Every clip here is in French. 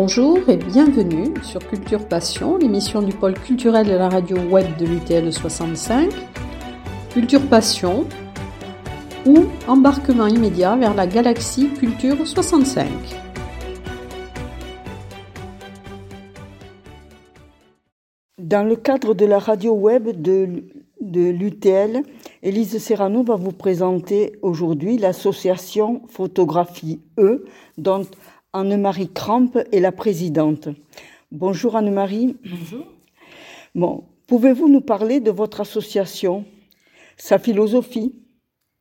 Bonjour et bienvenue sur Culture Passion, l'émission du pôle culturel de la radio web de l'UTL 65. Culture Passion ou embarquement immédiat vers la galaxie Culture 65. Dans le cadre de la radio web de, l'UTL, Élise Serrano va vous présenter aujourd'hui l'association Photographie E, dont Anne-Marie Cramp est la présidente. Bonjour Anne-Marie. Bonjour. Bon, pouvez-vous nous parler de votre association, sa philosophie?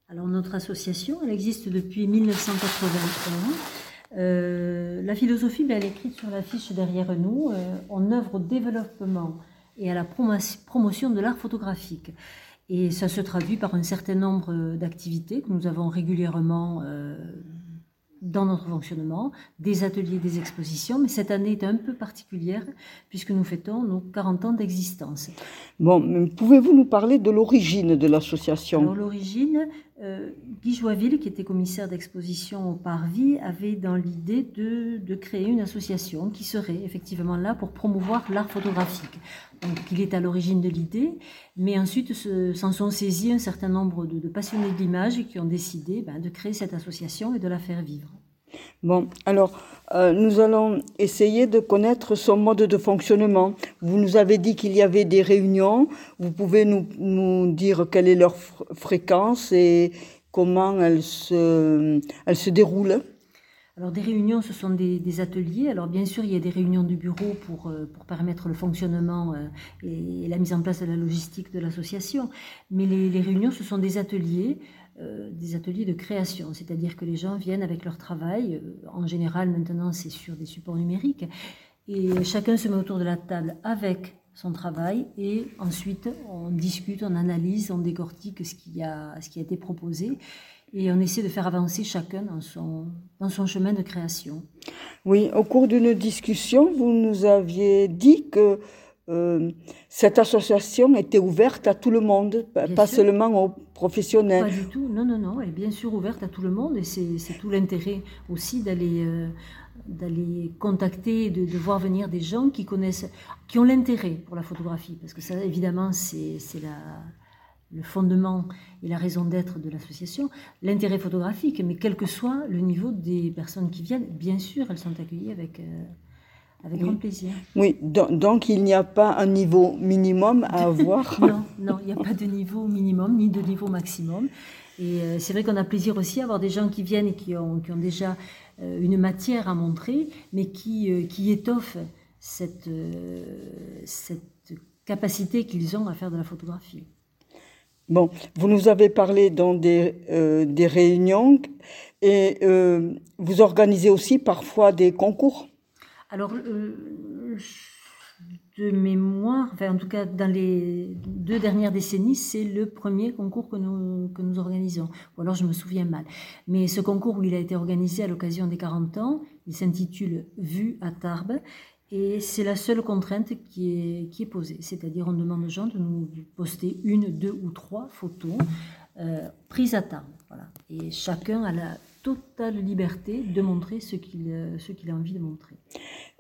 Alors notre association, elle existe depuis 1981. Euh, la philosophie, ben, elle est écrite sur l'affiche derrière nous. Euh, on œuvre au développement et à la promotion de l'art photographique. Et ça se traduit par un certain nombre d'activités que nous avons régulièrement euh, dans notre fonctionnement, des ateliers, des expositions, mais cette année est un peu particulière puisque nous fêtons nos 40 ans d'existence. Bon, pouvez-vous nous parler de l'origine de l'association? L'origine, euh, Guy Joiville, qui était commissaire d'exposition au Parvis, avait dans l'idée de, de, créer une association qui serait effectivement là pour promouvoir l'art photographique. Donc il est à l'origine de l'idée, mais ensuite s'en sont saisis un certain nombre de, de passionnés de l'image qui ont décidé ben, de créer cette association et de la faire vivre. Bon, alors euh, nous allons essayer de connaître son mode de fonctionnement. Vous nous avez dit qu'il y avait des réunions. Vous pouvez nous, nous dire quelle est leur fréquence et comment elles se, elles se déroulent alors des réunions, ce sont des, des, ateliers. Alors bien sûr, il y a des réunions du bureau pour, euh, pour permettre le fonctionnement euh, et, la mise en place de la logistique de l'association. Mais les, les, réunions, ce sont des ateliers euh, des ateliers de création, c'est-à-dire que les gens viennent avec leur travail. Euh, en général, maintenant, c'est sur des supports numériques. Et chacun se met autour de la table avec son travail et ensuite on discute, on analyse, on décortique ce qui a, été proposé et on essaie de faire avancer chacun dans son, dans son chemin de création. Oui, au cours d'une discussion, vous nous aviez dit que euh, cette association était ouverte à tout le monde, bien pas sûr. seulement aux professionnels. Pas du tout, non, non, non, elle est bien sûr ouverte à tout le monde et c'est tout l'intérêt aussi d'aller euh, d'aller contacter, de, de, voir venir des gens qui connaissent, qui ont l'intérêt pour la photographie, parce que ça, évidemment, c'est le fondement et la raison d'être de l'association, l'intérêt photographique, mais quel que soit le niveau des personnes qui viennent, bien sûr, elles sont accueillies avec... Euh, avec oui. grand plaisir. Oui, donc, donc il n'y a pas un niveau minimum à avoir Non, non, il n'y a pas de niveau minimum ni de niveau maximum. Et euh, c'est vrai qu'on a plaisir aussi à avoir des gens qui viennent et qui ont, qui ont déjà euh, une matière à montrer, mais qui, euh, qui étoffent cette, euh, cette capacité qu'ils ont à faire de la photographie. Bon, vous nous avez parlé dans des, des réunions et vous organisez aussi parfois des concours? Alors, euh, de mémoire, enfin, en tout cas dans les deux dernières décennies, c'est le premier concours que nous, que nous organisons. Ou alors je me souviens mal. Mais ce concours, où il a été organisé à l'occasion des 40 ans, il s'intitule Vue à Tarbes. Et c'est la seule contrainte qui est, qui est posée. C'est-à-dire, on demande aux gens de nous poster une, deux ou trois photos euh, prises à Tarbes. Voilà. Et chacun a la totale liberté de montrer ce qu'il ce qu'il a envie de montrer.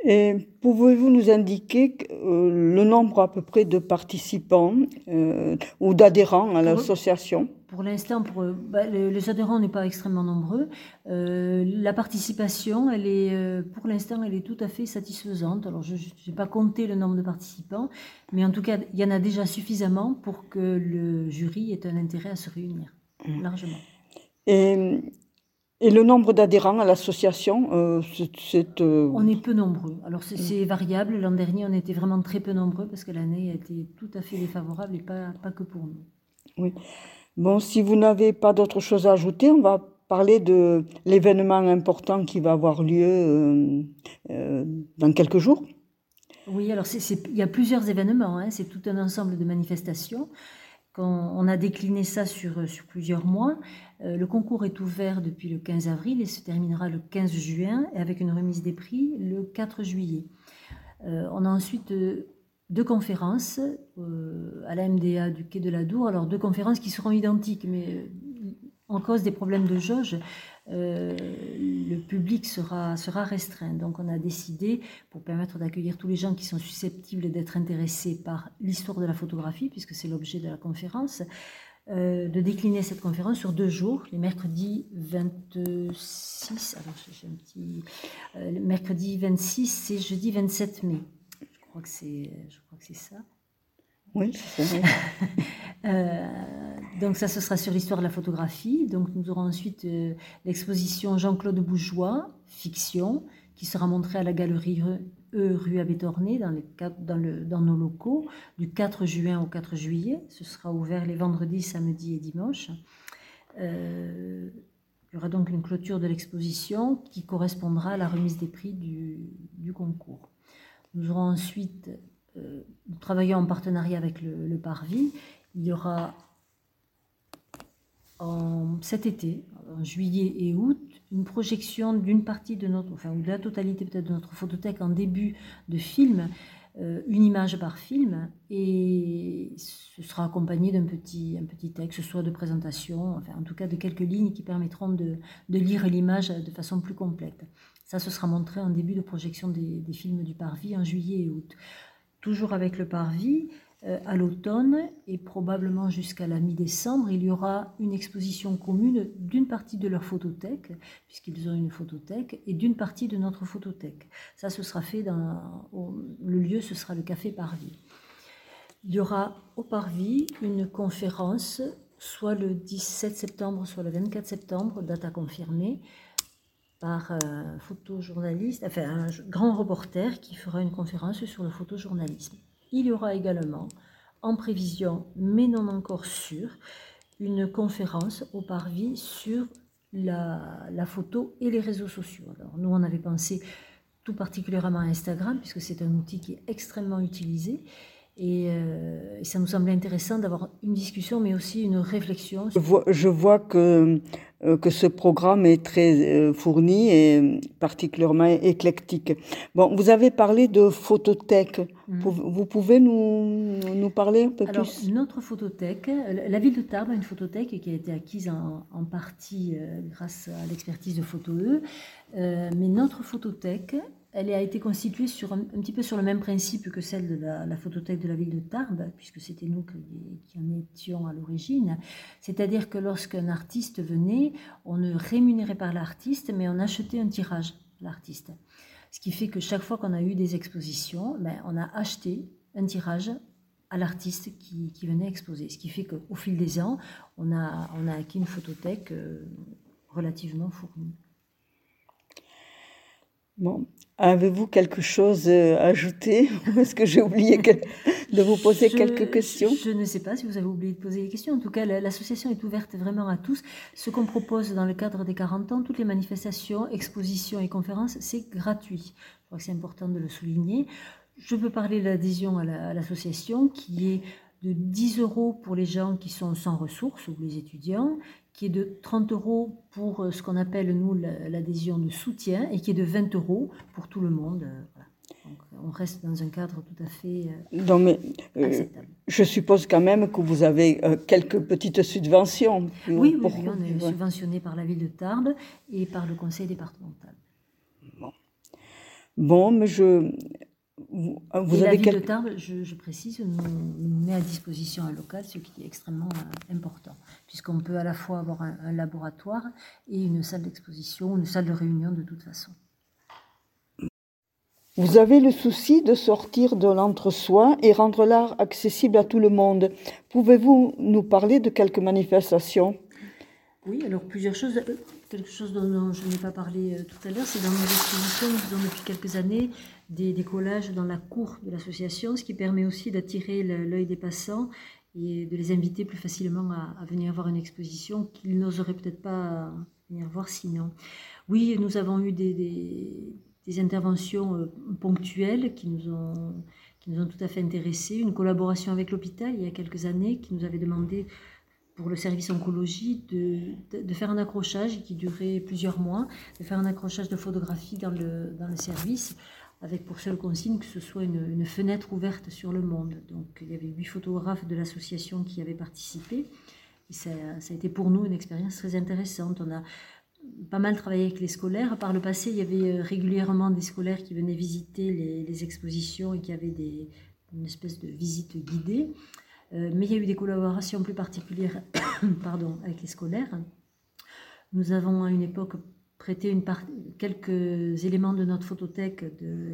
Et pouvez-vous nous indiquer euh, le nombre à peu près de participants euh, ou d'adhérents à l'association? Pour l'instant, pour, bah, les, les, adhérents n'est pas extrêmement nombreux. Euh, la participation, elle est, euh, pour l'instant, elle est tout à fait satisfaisante. Alors, je n'ai pas compté le nombre de participants, mais en tout cas, il y en a déjà suffisamment pour que le jury ait un intérêt à se réunir, mmh. largement. Et et le nombre d'adhérents à l'association, euh, c'est... Euh... On est peu nombreux. Alors c'est variable. L'an dernier, on était vraiment très peu nombreux parce que l'année a été tout à fait défavorable et pas, pas que pour nous. Oui. Bon, si vous n'avez pas d'autre chose à ajouter, on va parler de l'événement important qui va avoir lieu euh, euh, dans quelques jours. Oui, alors il y a plusieurs événements. Hein. C'est tout un ensemble de manifestations. On a décliné ça sur, sur plusieurs mois. Euh, le concours est ouvert depuis le 15 avril et se terminera le 15 juin et avec une remise des prix le 4 juillet. Euh, on a ensuite euh, deux conférences euh, à la MDA du Quai de la Dour. Alors deux conférences qui seront identiques, mais en cause des problèmes de jauge, le public sera, sera restreint. Donc on a décidé, pour permettre d'accueillir tous les gens qui sont susceptibles d'être intéressés par l'histoire de la photographie, puisque c'est l'objet de la conférence, euh, de décliner cette conférence sur deux jours, les mercredis 26, alors j'ai un petit, euh, mercredi 26 et jeudi 27 mai. Je crois que c'est, je crois que c'est ça. Oui, c'est ça. Euh, donc ça, ce sera sur l'histoire de la photographie. Donc nous aurons ensuite l'exposition Jean-Claude Bougeois, fiction, qui sera montrée à la galerie E rue Abétorné dans, nos locaux du 4 juin au 4 juillet. Ce sera ouvert les vendredis, samedis et dimanches. Euh, il y aura donc une clôture de l'exposition qui correspondra à la remise des prix du, concours. Nous aurons ensuite, euh, nous travaillons en partenariat avec le Parvis. Il y aura cet été, en juillet et août, une projection d'une partie de notre, enfin, ou de la totalité peut-être de notre photothèque en début de film, euh, une image par film, et ce sera accompagné d'un petit, un petit texte, soit de présentation, enfin, en tout cas de quelques lignes qui permettront de, de lire l'image de façon plus complète. Ça, ce sera montré en début de projection des, films du Parvis en juillet et août. Toujours avec le Parvis, à l'automne et probablement jusqu'à la mi-décembre, il y aura une exposition commune d'une partie de leur photothèque, puisqu'ils ont une photothèque, et d'une partie de notre photothèque. Ça, ce sera fait dans le lieu, ce sera le Café Parvis. Il y aura au Parvis une conférence, soit le 17 septembre, soit le 24 septembre, date à confirmer, par un photojournaliste, enfin un grand reporter qui fera une conférence sur le photojournalisme. Il y aura également, en prévision, mais non encore sûr, une conférence au Parvis sur la, photo et les réseaux sociaux. Alors, nous, on avait pensé tout particulièrement à Instagram, puisque c'est un outil qui est extrêmement utilisé. Euh, et, ça nous semblait intéressant d'avoir une discussion, mais aussi une réflexion. Je vois, que, euh, que ce programme est très euh, fourni et particulièrement éclectique. Bon, vous avez parlé de photothèque. Mhm. Vous pouvez nous, nous parler un peu Alors, plus? Notre photothèque, la ville de Tarbes a une photothèque qui a été acquise en, en partie grâce à l'expertise de PhotoE. mais notre photothèque, elle a été constituée sur un, petit peu sur le même principe que celle de la, photothèque de la ville de Tarbes, puisque c'était nous qui en étions à l'origine. C'est-à-dire que lorsqu'un artiste venait, on ne rémunérait pas l'artiste, mais on achetait un tirage à l'artiste. Ce qui fait que chaque fois qu'on a eu des expositions, ben, on a acheté un tirage à l'artiste qui, venait exposer. Ce qui fait qu'au fil des ans, on a, on a acquis une photothèque euh, relativement fournie. Bon, avez-vous quelque chose à ajouter Est-ce que j'ai oublié de vous poser quelques questions? Je ne sais pas si vous avez oublié de poser des questions. En tout cas, l'association est ouverte vraiment à tous. Ce qu'on propose dans le cadre des 40 ans, toutes les manifestations, expositions et conférences, c'est gratuit. Je crois que c'est important de le souligner. Je peux parler de l'adhésion à l'association qui est de 10 euros pour les gens qui sont sans ressources ou les étudiants, qui est de 30 euros pour euh, ce qu'on appelle, nous, l'adhésion de soutien, et qui est de 20 euros pour tout le monde. Euh, Donc, on reste dans un cadre tout à fait euh, mais. Je suppose quand même que vous avez quelques petites subventions. oui, oui, on est subventionné par la ville de Tarbes et par le conseil départemental. Bon, bon mais je, vous, ah, vous avez ville de Tarbes, je, précise, nous, met à disposition un local, ce qui est extrêmement euh, important, puisqu'on peut à la fois avoir un, laboratoire et une salle d'exposition, une salle de réunion de toute façon. Vous avez le souci de sortir de l'entre-soi et rendre l'art accessible à tout le monde. Pouvez-vous nous parler de quelques manifestations? Oui, alors plusieurs choses. Quelque chose dont je n'ai pas parlé euh, tout à l'heure, c'est dans nos expositions, nous faisons depuis quelques années des, des collages dans la cour de l'association, ce qui permet aussi d'attirer l'œil des passants et de les inviter plus facilement à, venir voir une exposition qu'ils n'oseraient peut-être pas venir voir sinon. Oui, nous avons eu des, interventions euh, ponctuelles qui nous ont nous ont tout à fait intéressés. Une collaboration avec l'hôpital il y a quelques années qui nous avait demandé pour le service oncologie de, de, faire un accrochage qui durait plusieurs mois, de faire un accrochage de photographies dans le, dans le service avec pour seule consigne que ce soit une, fenêtre ouverte sur le monde. Donc il y avait huit photographes de l'association qui avaient participé. Et ça, ça, a été pour nous une expérience très intéressante. On a pas mal travaillé avec les scolaires. Par le passé, il y avait régulièrement des scolaires qui venaient visiter les, expositions et qui avaient une espèce de visite guidée. mais il y a eu des collaborations plus particulières pardon, avec les scolaires. Nous avons à une époque prêté une quelques éléments de notre photothèque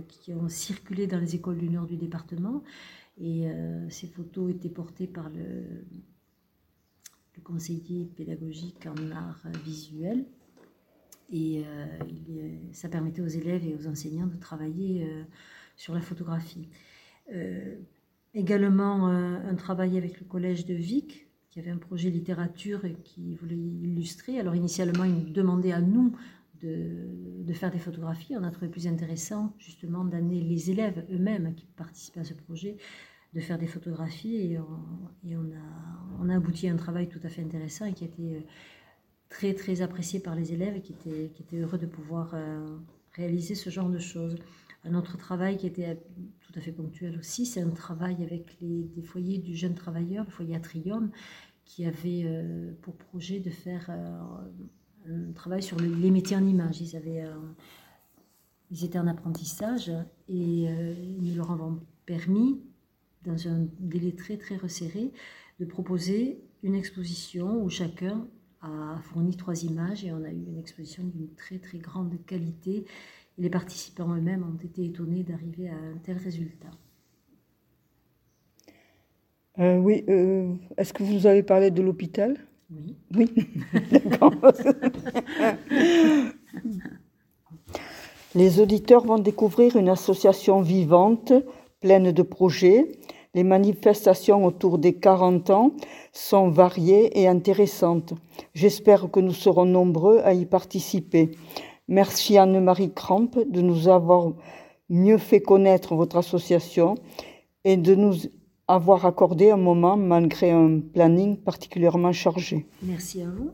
qui ont circulé dans les écoles du nord du département. Et euh, ces photos étaient portées par le, conseiller pédagogique en art visuel. Et euh, ça permettait aux élèves et aux enseignants de travailler euh, sur la photographie. également un travail avec le collège de Vic, qui avait un projet littérature et qui voulait illustrer. Alors initialement, il nous demandait à nous de, faire des photographies. On a trouvé plus intéressant justement d'amener les élèves eux-mêmes qui participaient à ce projet de faire des photographies et, on, a, abouti à un travail tout à fait intéressant et qui a été euh, très très apprécié par les élèves et qui étaient, qui étaient heureux de pouvoir euh, réaliser ce genre de choses. Un autre travail qui était tout à fait ponctuel aussi, c'est un travail avec les, des foyers du jeune travailleur, le foyer Atrium, qui avait euh, pour projet de faire un travail sur les métiers en image. Ils, avaient, ils étaient en apprentissage et euh, nous leur avons permis, dans un délai très très resserré, de proposer une exposition où chacun a fourni trois images et on a eu une exposition d'une très très grande qualité. Les participants eux-mêmes ont été étonnés d'arriver à un tel résultat. Euh, oui, euh, est-ce que vous avez parlé de l'hôpital? Oui. Oui, d'accord. Les auditeurs vont découvrir une association vivante, pleine de projets. Les manifestations autour des 40 ans sont variées et intéressantes. J'espère que nous serons nombreux à y participer. Merci Anne-Marie Cramp de nous avoir mieux fait connaître votre association et de nous avoir accordé un moment malgré un planning particulièrement chargé. Merci à vous.